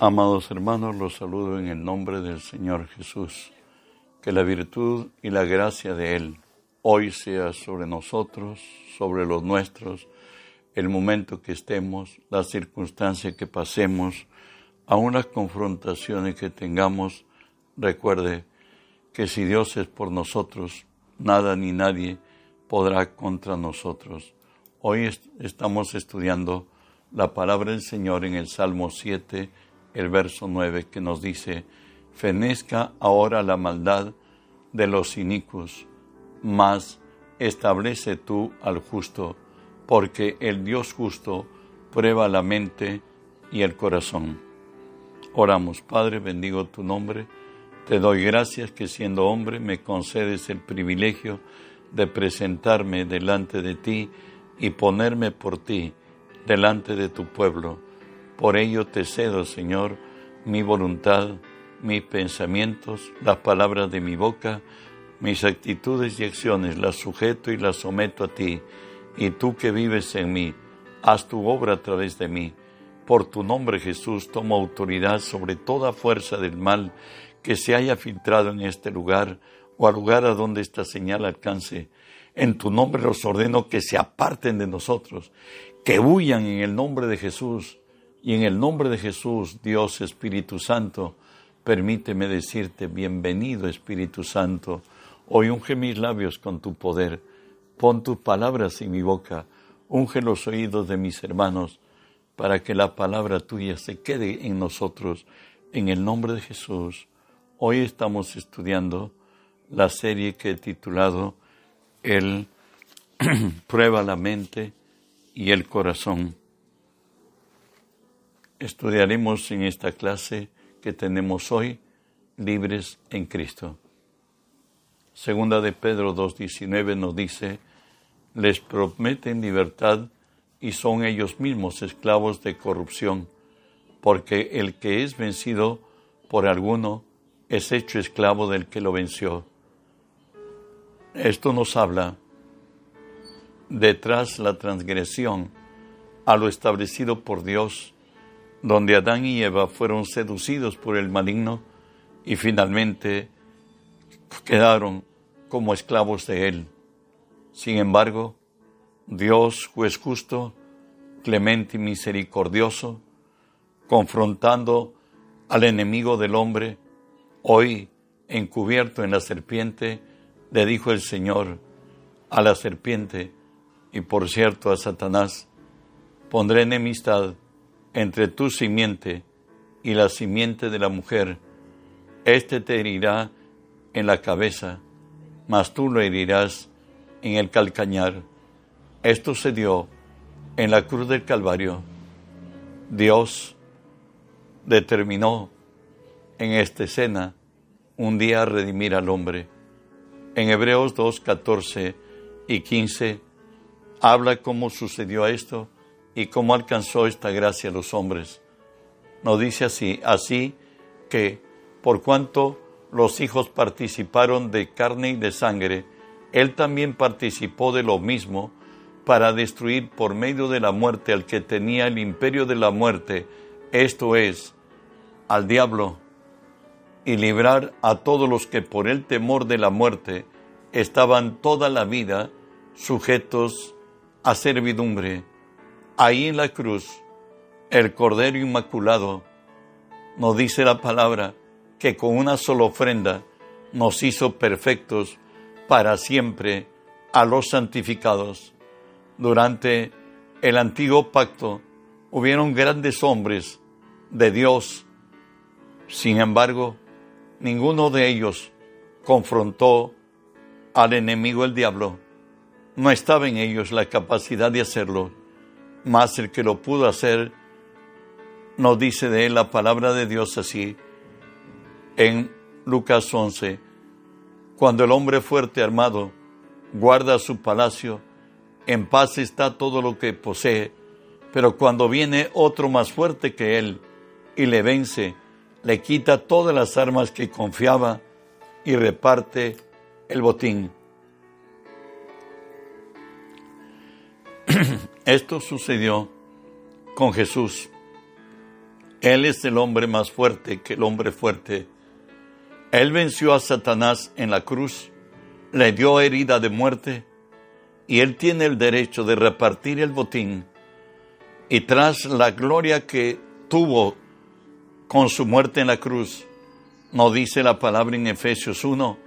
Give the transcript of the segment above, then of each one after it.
Amados hermanos, los saludo en el nombre del Señor Jesús. Que la virtud y la gracia de Él hoy sea sobre nosotros, sobre los nuestros, el momento que estemos, la circunstancia que pasemos, aun las confrontaciones que tengamos, recuerde que si Dios es por nosotros, nada ni nadie podrá contra nosotros. Hoy estamos estudiando la palabra del Señor en el Salmo 7, el verso 9, que nos dice, fenezca ahora la maldad de los inicuos, mas establece tú al justo, porque el Dios justo prueba la mente y el corazón. Oramos, Padre, bendigo tu nombre, te doy gracias que siendo hombre me concedes el privilegio de presentarme delante de ti y ponerme por ti delante de tu pueblo. Por ello te cedo, Señor, mi voluntad, mis pensamientos, las palabras de mi boca, mis actitudes y acciones, las sujeto y las someto a ti. Y tú que vives en mí, haz tu obra a través de mí. Por tu nombre, Jesús, tomo autoridad sobre toda fuerza del mal que se haya filtrado en este lugar o al lugar a donde esta señal alcance. En tu nombre los ordeno que se aparten de nosotros que huyan en el nombre de Jesús. Y en el nombre de Jesús, Dios Espíritu Santo, permíteme decirte, bienvenido Espíritu Santo, hoy unge mis labios con tu poder, pon tus palabras en mi boca, unge los oídos de mis hermanos, para que la palabra tuya se quede en nosotros, en el nombre de Jesús. Hoy estamos estudiando la serie que he titulado El prueba la mente y el corazón. Estudiaremos en esta clase que tenemos hoy, libres en Cristo. Segunda de Pedro 2.19 nos dice, les prometen libertad y son ellos mismos esclavos de corrupción, porque el que es vencido por alguno es hecho esclavo del que lo venció. Esto nos habla detrás la transgresión a lo establecido por Dios, donde Adán y Eva fueron seducidos por el maligno y finalmente quedaron como esclavos de él. Sin embargo, Dios, juez justo, clemente y misericordioso, confrontando al enemigo del hombre, hoy encubierto en la serpiente, le dijo el Señor a la serpiente, y por cierto a Satanás, pondré enemistad entre tu simiente y la simiente de la mujer. Este te herirá en la cabeza, mas tú lo herirás en el calcañar. Esto se dio en la cruz del Calvario. Dios determinó en esta escena un día redimir al hombre. En Hebreos 2, 14 y 15 habla cómo sucedió esto y cómo alcanzó esta gracia a los hombres. Nos dice así, así que por cuanto los hijos participaron de carne y de sangre, él también participó de lo mismo para destruir por medio de la muerte al que tenía el imperio de la muerte, esto es, al diablo, y librar a todos los que por el temor de la muerte estaban toda la vida sujetos a servidumbre. Ahí en la cruz, el Cordero Inmaculado nos dice la palabra que con una sola ofrenda nos hizo perfectos para siempre a los santificados. Durante el antiguo pacto hubieron grandes hombres de Dios. Sin embargo, ninguno de ellos confrontó al enemigo el diablo no estaba en ellos la capacidad de hacerlo, mas el que lo pudo hacer, nos dice de él la palabra de Dios así, en Lucas 11, cuando el hombre fuerte armado guarda su palacio, en paz está todo lo que posee, pero cuando viene otro más fuerte que él y le vence, le quita todas las armas que confiaba y reparte el botín. Esto sucedió con Jesús. Él es el hombre más fuerte que el hombre fuerte. Él venció a Satanás en la cruz, le dio herida de muerte, y Él tiene el derecho de repartir el botín. Y tras la gloria que tuvo con su muerte en la cruz, nos dice la palabra en Efesios 1,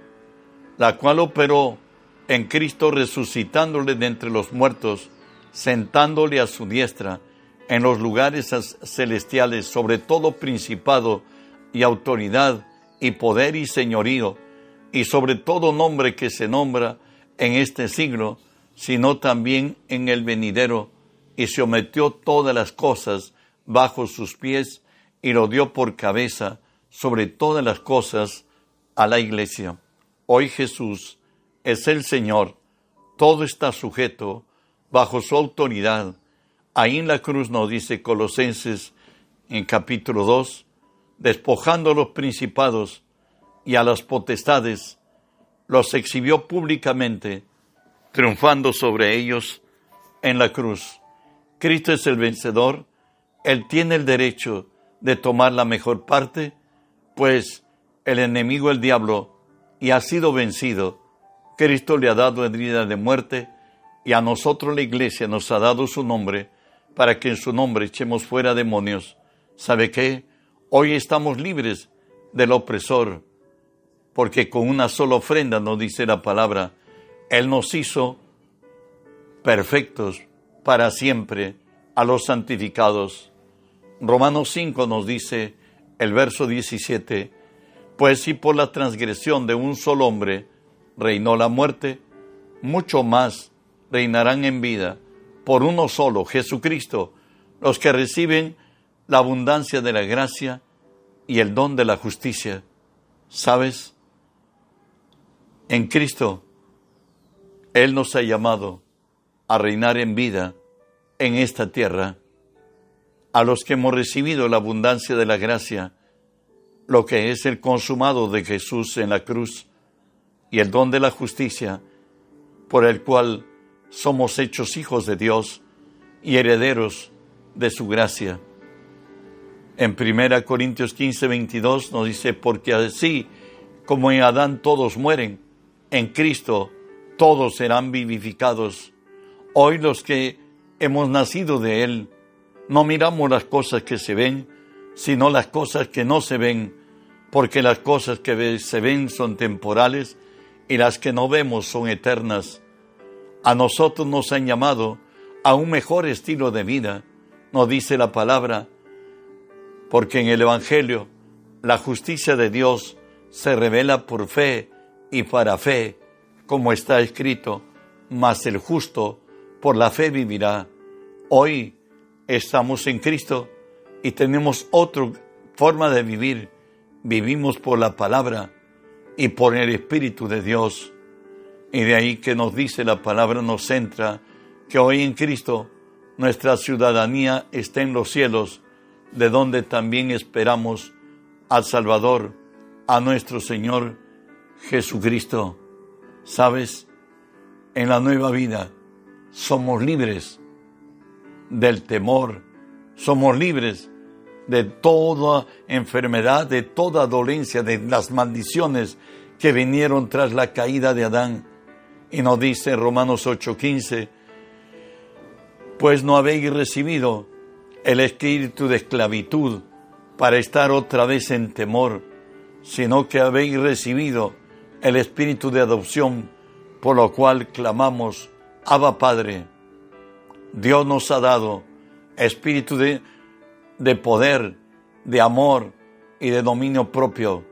la cual operó en Cristo resucitándole de entre los muertos, sentándole a su diestra en los lugares celestiales sobre todo principado y autoridad y poder y señorío, y sobre todo nombre que se nombra en este siglo, sino también en el venidero, y sometió todas las cosas bajo sus pies, y lo dio por cabeza sobre todas las cosas a la iglesia. Hoy Jesús es el Señor, todo está sujeto bajo su autoridad. Ahí en la cruz nos dice Colosenses en capítulo 2, despojando a los principados y a las potestades, los exhibió públicamente, triunfando sobre ellos en la cruz. Cristo es el vencedor, Él tiene el derecho de tomar la mejor parte, pues el enemigo, el diablo, y ha sido vencido. Cristo le ha dado herida de muerte y a nosotros la iglesia nos ha dado su nombre para que en su nombre echemos fuera demonios. ¿Sabe qué? Hoy estamos libres del opresor, porque con una sola ofrenda, nos dice la palabra, Él nos hizo perfectos para siempre a los santificados. Romanos 5 nos dice el verso 17, pues si por la transgresión de un solo hombre reinó la muerte, mucho más reinarán en vida por uno solo, Jesucristo, los que reciben la abundancia de la gracia y el don de la justicia. ¿Sabes? En Cristo, Él nos ha llamado a reinar en vida en esta tierra. A los que hemos recibido la abundancia de la gracia, lo que es el consumado de Jesús en la cruz y el don de la justicia, por el cual somos hechos hijos de Dios y herederos de su gracia. En 1 Corintios 15, 22 nos dice, porque así como en Adán todos mueren, en Cristo todos serán vivificados. Hoy los que hemos nacido de Él, no miramos las cosas que se ven, sino las cosas que no se ven, porque las cosas que se ven son temporales y las que no vemos son eternas. A nosotros nos han llamado a un mejor estilo de vida, nos dice la palabra, porque en el Evangelio la justicia de Dios se revela por fe y para fe, como está escrito, mas el justo por la fe vivirá. Hoy estamos en Cristo y tenemos otra forma de vivir. Vivimos por la palabra y por el Espíritu de Dios. Y de ahí que nos dice la palabra, nos centra que hoy en Cristo nuestra ciudadanía está en los cielos, de donde también esperamos al Salvador, a nuestro Señor Jesucristo. ¿Sabes? En la nueva vida somos libres del temor, somos libres de toda enfermedad, de toda dolencia, de las maldiciones que vinieron tras la caída de Adán. Y nos dice Romanos 8:15, pues no habéis recibido el espíritu de esclavitud para estar otra vez en temor, sino que habéis recibido el espíritu de adopción, por lo cual clamamos, Abba Padre. Dios nos ha dado espíritu de, de poder, de amor y de dominio propio.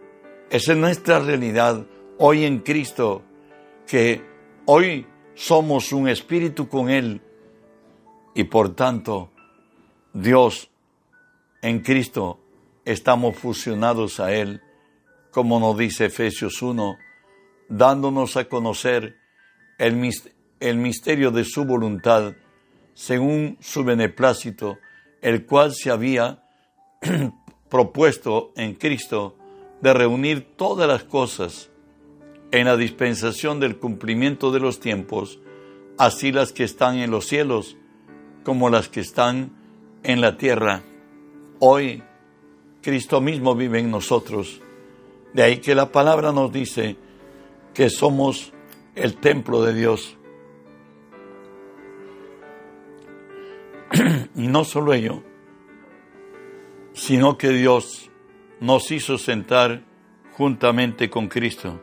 Esa es nuestra realidad hoy en Cristo, que hoy somos un espíritu con Él y por tanto Dios en Cristo estamos fusionados a Él, como nos dice Efesios 1, dándonos a conocer el, el misterio de su voluntad según su beneplácito, el cual se había propuesto en Cristo de reunir todas las cosas en la dispensación del cumplimiento de los tiempos, así las que están en los cielos como las que están en la tierra. Hoy Cristo mismo vive en nosotros. De ahí que la palabra nos dice que somos el templo de Dios. y no solo ello, sino que Dios nos hizo sentar juntamente con Cristo,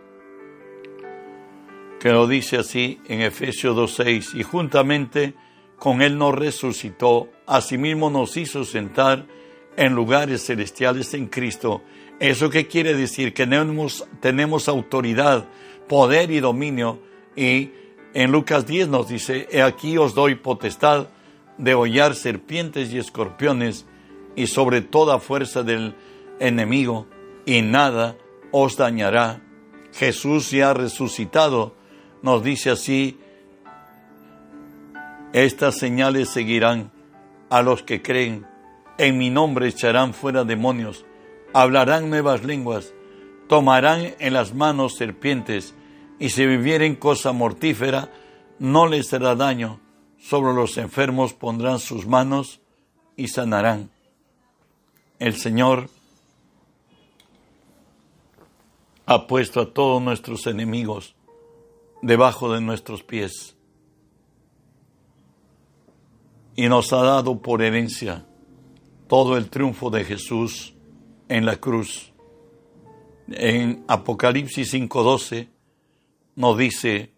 que lo dice así en Efesios 2.6, y juntamente con Él nos resucitó, asimismo nos hizo sentar en lugares celestiales en Cristo. ¿Eso qué quiere decir? Que tenemos, tenemos autoridad, poder y dominio. Y en Lucas 10 nos dice, he aquí os doy potestad de hollar serpientes y escorpiones y sobre toda fuerza del enemigo, y nada os dañará. Jesús ya resucitado nos dice así, estas señales seguirán a los que creen en mi nombre echarán fuera demonios, hablarán nuevas lenguas, tomarán en las manos serpientes, y si vivieren cosa mortífera, no les será daño. Sobre los enfermos pondrán sus manos y sanarán. El Señor ha puesto a todos nuestros enemigos debajo de nuestros pies y nos ha dado por herencia todo el triunfo de Jesús en la cruz. En Apocalipsis 5:12 nos dice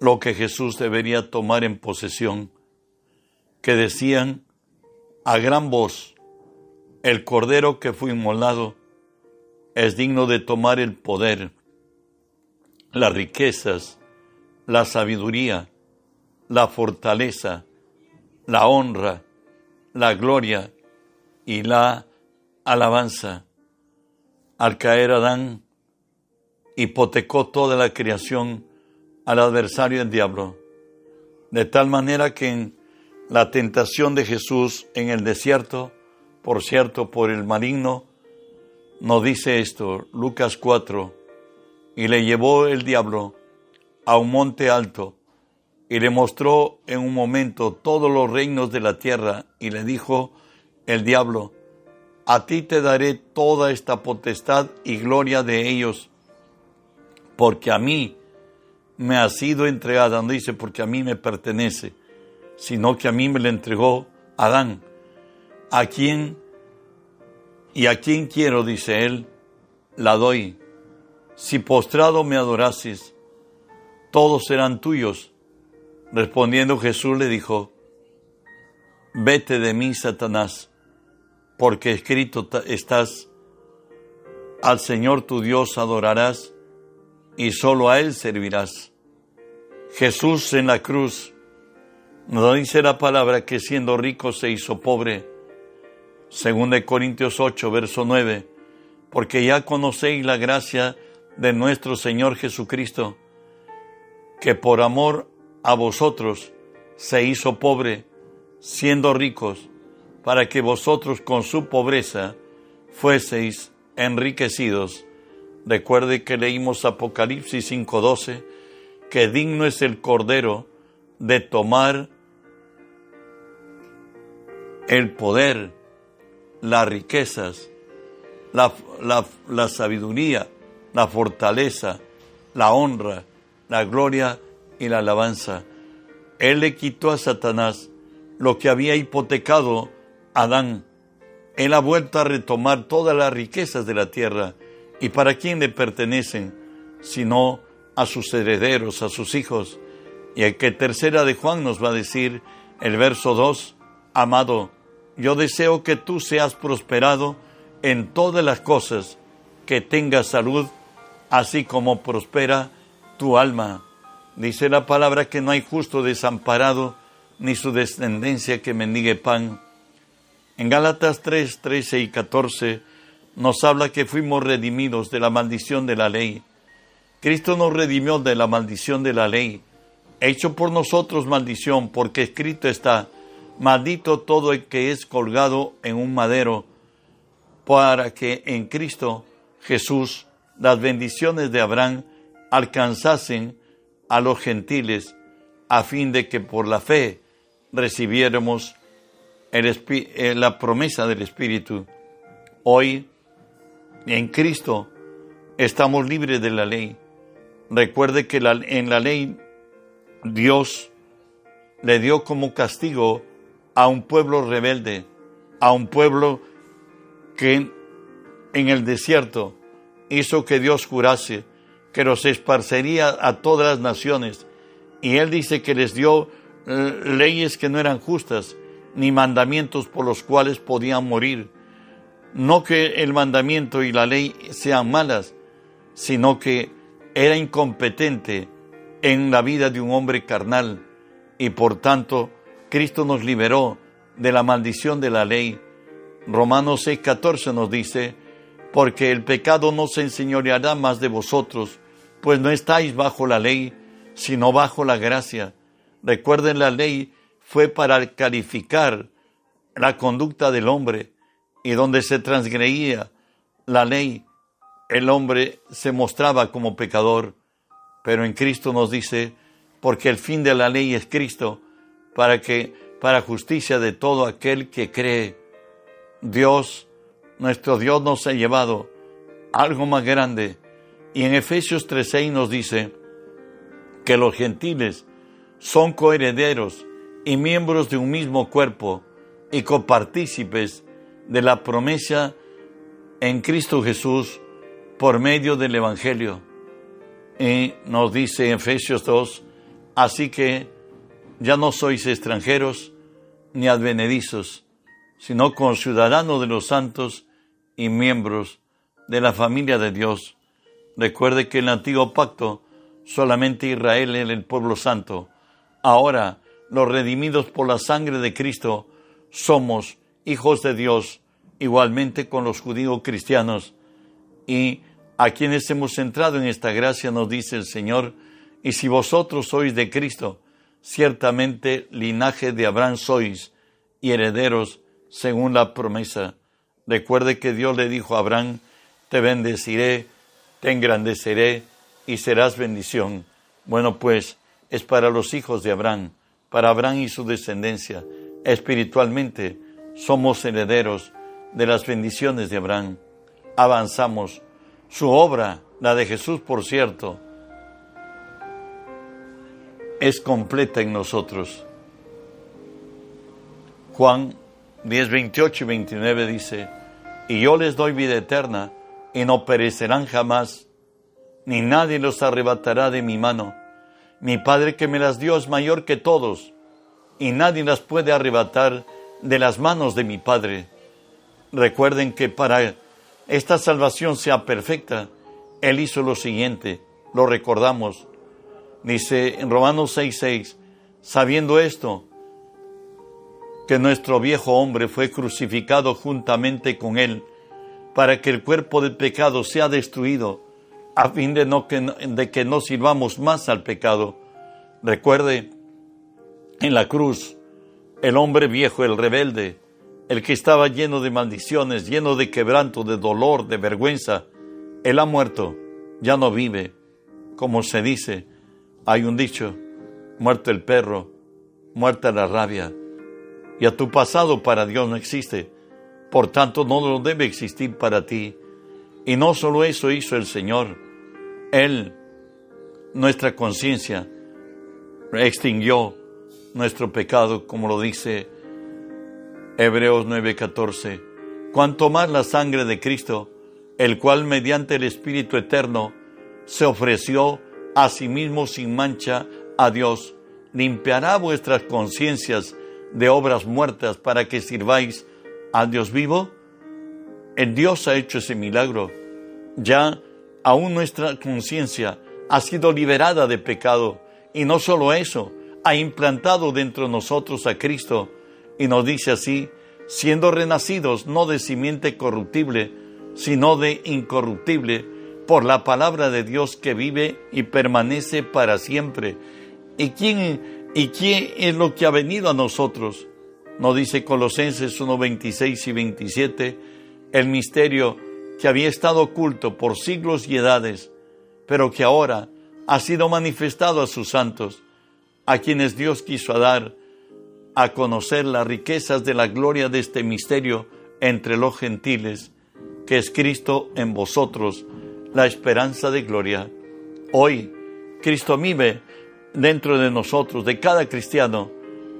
lo que Jesús debería tomar en posesión, que decían a gran voz, el cordero que fue inmolado es digno de tomar el poder, las riquezas, la sabiduría, la fortaleza, la honra, la gloria y la alabanza. Al caer Adán, hipotecó toda la creación al adversario del diablo, de tal manera que en la tentación de Jesús en el desierto, por cierto, por el maligno, nos dice esto, Lucas 4, y le llevó el diablo a un monte alto y le mostró en un momento todos los reinos de la tierra y le dijo el diablo, a ti te daré toda esta potestad y gloria de ellos, porque a mí me ha sido entregada, no dice porque a mí me pertenece, sino que a mí me la entregó Adán, a quien y a quien quiero, dice él, la doy. Si postrado me adorases, todos serán tuyos Respondiendo Jesús le dijo, vete de mí, Satanás, porque escrito estás, al Señor tu Dios adorarás y solo a Él servirás. Jesús en la cruz nos dice la palabra que siendo rico se hizo pobre. Según de Corintios 8, verso 9, porque ya conocéis la gracia de nuestro Señor Jesucristo, que por amor a vosotros se hizo pobre, siendo ricos, para que vosotros con su pobreza fueseis enriquecidos. Recuerde que leímos Apocalipsis 5:12, que digno es el Cordero de tomar el poder, las riquezas, la, la sabiduría, la fortaleza, la honra, la gloria y la alabanza. Él le quitó a Satanás lo que había hipotecado Adán. Él ha vuelto a retomar todas las riquezas de la tierra. ¿Y para quién le pertenecen? Sino a sus herederos, a sus hijos. Y el que tercera de Juan nos va a decir, el verso 2, Amado, yo deseo que tú seas prosperado en todas las cosas, que tengas salud, así como prospera tu alma. Dice la palabra que no hay justo desamparado, ni su descendencia que mendigue pan. En Gálatas 3, 13 y 14 nos habla que fuimos redimidos de la maldición de la ley. Cristo nos redimió de la maldición de la ley, hecho por nosotros maldición, porque escrito está, maldito todo el que es colgado en un madero, para que en Cristo Jesús las bendiciones de Abraham alcanzasen a los gentiles a fin de que por la fe recibiéramos eh, la promesa del Espíritu. Hoy, en Cristo, estamos libres de la ley. Recuerde que en la ley Dios le dio como castigo a un pueblo rebelde, a un pueblo que en el desierto hizo que Dios jurase que los esparcería a todas las naciones. Y él dice que les dio eh, leyes que no eran justas, ni mandamientos por los cuales podían morir. No que el mandamiento y la ley sean malas, sino que era incompetente en la vida de un hombre carnal y por tanto Cristo nos liberó de la maldición de la ley. Romanos 6:14 nos dice, porque el pecado no se enseñoreará más de vosotros, pues no estáis bajo la ley, sino bajo la gracia. Recuerden, la ley fue para calificar la conducta del hombre y donde se transgreía la ley, el hombre se mostraba como pecador. Pero en Cristo nos dice, porque el fin de la ley es Cristo, para que, para justicia de todo aquel que cree, Dios, nuestro Dios nos ha llevado algo más grande. Y en Efesios 3:6 nos dice que los gentiles son coherederos y miembros de un mismo cuerpo y copartícipes de la promesa en Cristo Jesús por medio del Evangelio. Y nos dice Efesios 2, así que ya no sois extranjeros ni advenedizos, sino conciudadanos de los santos y miembros de la familia de Dios. Recuerde que en el antiguo pacto solamente Israel era el pueblo santo. Ahora, los redimidos por la sangre de Cristo, somos hijos de Dios, igualmente con los judíos cristianos. Y a quienes hemos entrado en esta gracia, nos dice el Señor, y si vosotros sois de Cristo, ciertamente linaje de Abraham sois y herederos según la promesa. Recuerde que Dios le dijo a Abraham, te bendeciré, te engrandeceré y serás bendición. Bueno, pues es para los hijos de Abraham, para Abraham y su descendencia. Espiritualmente somos herederos de las bendiciones de Abraham. Avanzamos su obra, la de Jesús, por cierto, es completa en nosotros. Juan 10, 28 y 29 dice, y yo les doy vida eterna, y no perecerán jamás, ni nadie los arrebatará de mi mano. Mi Padre que me las dio es mayor que todos, y nadie las puede arrebatar de las manos de mi Padre. Recuerden que para esta salvación sea perfecta, Él hizo lo siguiente, lo recordamos. Dice en Romanos 6:6, sabiendo esto, que nuestro viejo hombre fue crucificado juntamente con Él, para que el cuerpo del pecado sea destruido, a fin de, que, de que no sirvamos más al pecado. Recuerde, en la cruz, el hombre viejo, el rebelde, el que estaba lleno de maldiciones, lleno de quebranto, de dolor, de vergüenza, él ha muerto, ya no vive. Como se dice, hay un dicho, muerto el perro, muerta la rabia. Y a tu pasado para Dios no existe, por tanto no lo debe existir para ti. Y no solo eso hizo el Señor, Él, nuestra conciencia, extinguió nuestro pecado, como lo dice Hebreos 9:14, cuanto más la sangre de Cristo, el cual mediante el Espíritu Eterno se ofreció a sí mismo sin mancha a Dios, limpiará vuestras conciencias de obras muertas para que sirváis a Dios vivo. El Dios ha hecho ese milagro. Ya aún nuestra conciencia ha sido liberada de pecado y no solo eso, ha implantado dentro de nosotros a Cristo y nos dice así, siendo renacidos no de simiente corruptible, sino de incorruptible, por la palabra de Dios que vive y permanece para siempre. ¿Y quién, y quién es lo que ha venido a nosotros? Nos dice Colosenses 1, 26 y 27, el misterio que había estado oculto por siglos y edades, pero que ahora ha sido manifestado a sus santos, a quienes Dios quiso dar a conocer las riquezas de la gloria de este misterio entre los gentiles, que es Cristo en vosotros, la esperanza de gloria. Hoy, Cristo vive dentro de nosotros, de cada cristiano.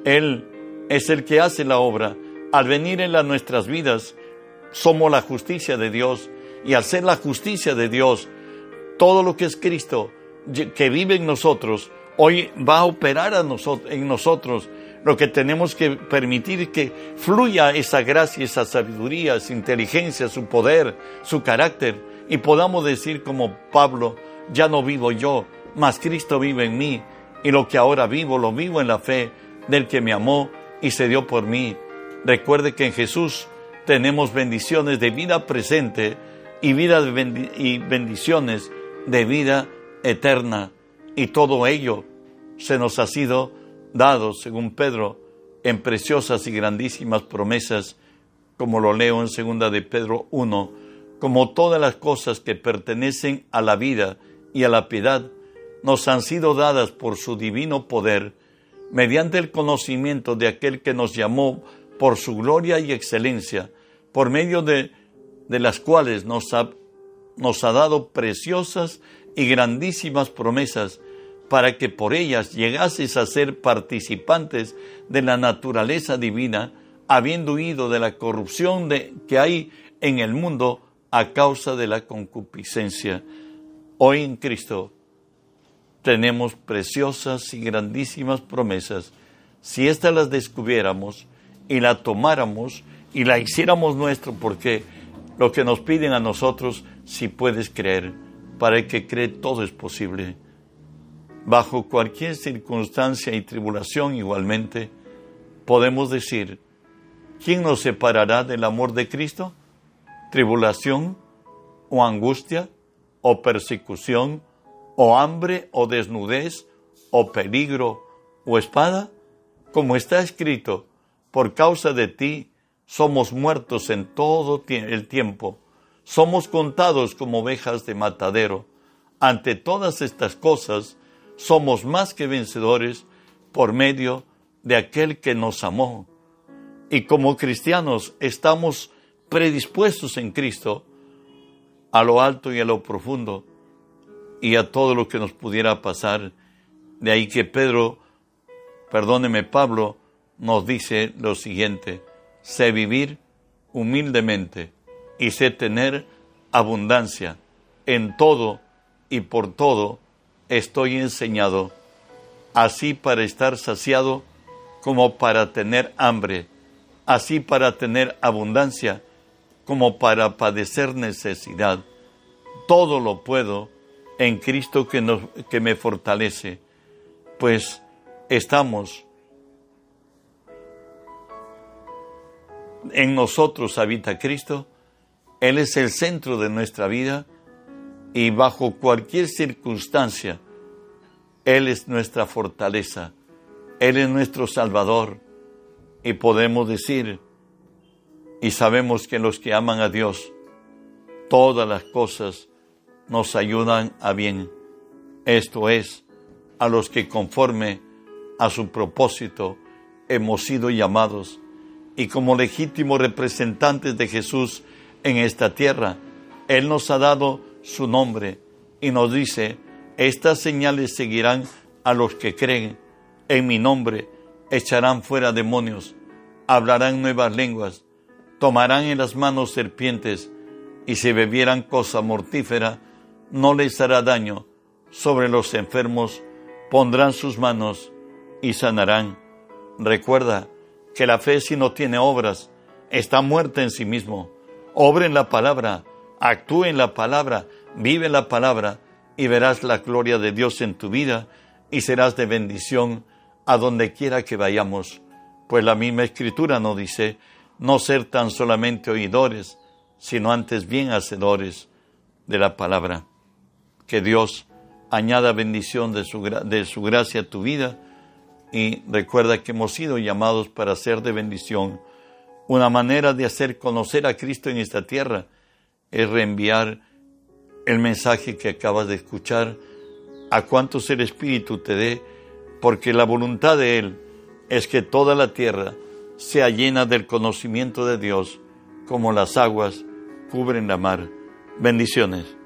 Él es el que hace la obra. Al venir en nuestras vidas, somos la justicia de Dios. Y al ser la justicia de Dios, todo lo que es Cristo, que vive en nosotros, hoy va a operar en nosotros. Lo que tenemos que permitir que fluya esa gracia, esa sabiduría, esa inteligencia, su poder, su carácter, y podamos decir como Pablo, ya no vivo yo, mas Cristo vive en mí, y lo que ahora vivo, lo vivo en la fe del que me amó y se dio por mí. Recuerde que en Jesús tenemos bendiciones de vida presente y, vida y bendiciones de vida eterna. Y todo ello se nos ha sido dado, según Pedro, en preciosas y grandísimas promesas, como lo leo en segunda de Pedro 1, como todas las cosas que pertenecen a la vida y a la piedad, nos han sido dadas por su divino poder, mediante el conocimiento de aquel que nos llamó por su gloria y excelencia, por medio de, las cuales nos ha, nos ha dado preciosas y grandísimas promesas, para que por ellas llegases a ser participantes de la naturaleza divina, habiendo huido de la corrupción de, que hay en el mundo a causa de la concupiscencia. Hoy en Cristo tenemos preciosas y grandísimas promesas. Si éstas las descubriéramos y la tomáramos y la hiciéramos nuestro, porque lo que nos piden a nosotros, si puedes creer, para el que cree todo es posible. Bajo cualquier circunstancia y tribulación igualmente, podemos decir, ¿quién nos separará del amor de Cristo? ¿Tribulación o angustia o persecución o hambre o desnudez o peligro o espada? Como está escrito, por causa de ti somos muertos en todo el tiempo, somos contados como ovejas de matadero. Ante todas estas cosas, somos más que vencedores por medio de aquel que nos amó. Y como cristianos estamos predispuestos en Cristo a lo alto y a lo profundo y a todo lo que nos pudiera pasar. De ahí que Pedro, perdóneme Pablo, nos dice lo siguiente, sé vivir humildemente y sé tener abundancia en todo y por todo estoy enseñado, así para estar saciado como para tener hambre, así para tener abundancia como para padecer necesidad. Todo lo puedo en Cristo que, nos, que me fortalece, pues estamos en nosotros habita Cristo, Él es el centro de nuestra vida y bajo cualquier circunstancia, Él es nuestra fortaleza, Él es nuestro Salvador. Y podemos decir, y sabemos que los que aman a Dios, todas las cosas nos ayudan a bien. Esto es, a los que conforme a su propósito hemos sido llamados y como legítimos representantes de Jesús en esta tierra, Él nos ha dado su nombre y nos dice, estas señales seguirán a los que creen en mi nombre, echarán fuera demonios, hablarán nuevas lenguas, tomarán en las manos serpientes y si bebieran cosa mortífera, no les hará daño. Sobre los enfermos pondrán sus manos y sanarán. Recuerda que la fe si no tiene obras está muerta en sí mismo. Obre en la palabra, actúe en la palabra, vive la palabra y verás la gloria de Dios en tu vida y serás de bendición a donde quiera que vayamos. Pues la misma escritura nos dice no ser tan solamente oidores, sino antes bien hacedores de la palabra que Dios añada bendición de su, de su gracia a tu vida y recuerda que hemos sido llamados para ser de bendición. Una manera de hacer conocer a Cristo en esta tierra es reenviar el mensaje que acabas de escuchar a cuantos el Espíritu te dé, porque la voluntad de Él es que toda la tierra sea llena del conocimiento de Dios, como las aguas cubren la mar. Bendiciones.